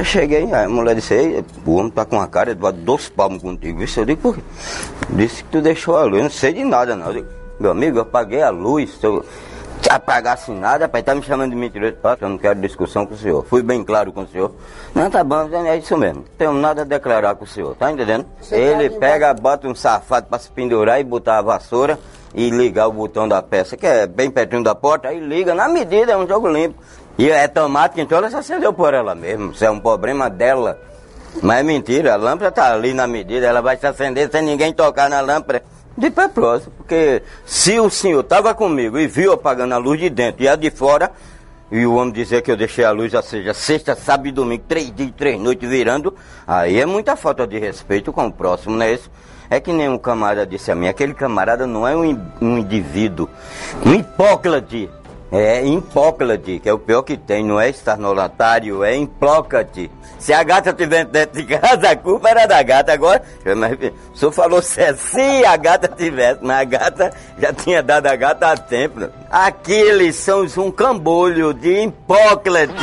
Aí cheguei, a mulher disse, Ei, o homem tá com uma cara de dois palmos contigo. Isso eu digo, por quê? Disse que tu deixou a luz, eu não sei de nada não. Eu digo, meu amigo, eu apaguei a luz. Se eu apagasse nada, pai, tá me chamando de mentiroso. Ah, eu não quero discussão com o senhor. Fui bem claro com o senhor. Não, tá bom, é isso mesmo. Tenho nada a declarar com o senhor, tá entendendo? Você Ele pega, bota um safado pra se pendurar e botar a vassoura e ligar o botão da peça, que é bem pertinho da porta, aí liga na medida, é um jogo limpo. E é tomate, então ela se acendeu por ela mesmo. Isso é um problema dela. Mas é mentira, a lâmpada tá ali na medida, ela vai se acender sem ninguém tocar na lâmpada. De pé próximo, porque se o senhor estava comigo e viu apagando a luz de dentro e a de fora, e o homem dizer que eu deixei a luz, ou seja, sexta, sábado e domingo, três dias, três noites virando, aí é muita falta de respeito com o próximo, não é isso? É que nem um camarada disse a mim, aquele camarada não é um, um indivíduo, um hipócrate, é Hipócrate, que é o pior que tem, não é estarnolatário, é Hipócrate. Se a gata estiver dentro de casa, a culpa era da gata. Agora, o senhor falou se, se a gata tivesse, mas a gata já tinha dado a gata há tempo. Aqueles são um cambolho de Hipócrate.